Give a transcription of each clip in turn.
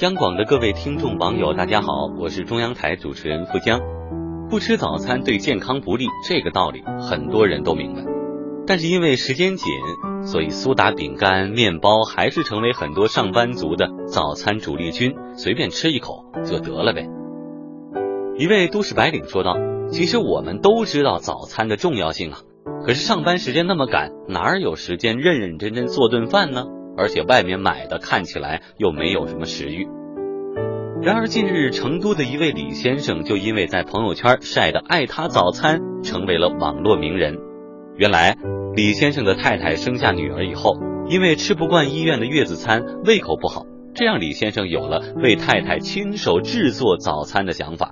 央广的各位听众网友，大家好，我是中央台主持人付江。不吃早餐对健康不利，这个道理很多人都明白。但是因为时间紧，所以苏打饼干、面包还是成为很多上班族的早餐主力军，随便吃一口就得了呗。一位都市白领说道：“其实我们都知道早餐的重要性啊，可是上班时间那么赶，哪有时间认认真真做顿饭呢？”而且外面买的看起来又没有什么食欲。然而近日，成都的一位李先生就因为在朋友圈晒的爱他早餐，成为了网络名人。原来，李先生的太太生下女儿以后，因为吃不惯医院的月子餐，胃口不好，这让李先生有了为太太亲手制作早餐的想法。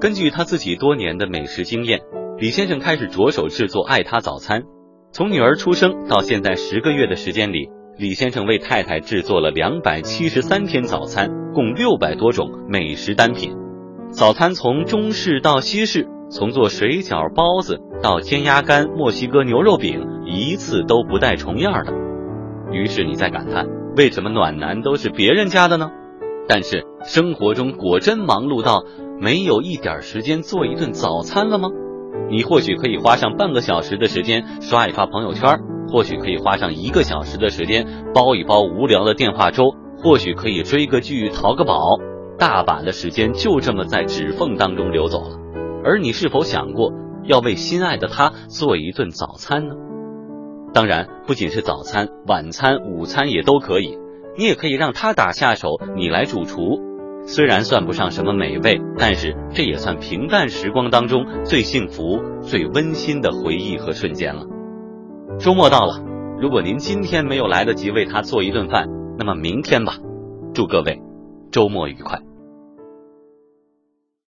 根据他自己多年的美食经验，李先生开始着手制作爱他早餐。从女儿出生到现在十个月的时间里。李先生为太太制作了两百七十三天早餐，共六百多种美食单品。早餐从中式到西式，从做水饺、包子到煎鸭肝、墨西哥牛肉饼，一次都不带重样的。于是你在感叹，为什么暖男都是别人家的呢？但是生活中果真忙碌到没有一点时间做一顿早餐了吗？你或许可以花上半个小时的时间刷一刷朋友圈。或许可以花上一个小时的时间煲一煲无聊的电话粥，或许可以追个剧淘个宝，大把的时间就这么在指缝当中流走了。而你是否想过要为心爱的他做一顿早餐呢？当然，不仅是早餐，晚餐、午餐也都可以。你也可以让他打下手，你来主厨。虽然算不上什么美味，但是这也算平淡时光当中最幸福、最温馨的回忆和瞬间了。周末到了，如果您今天没有来得及为他做一顿饭，那么明天吧。祝各位周末愉快。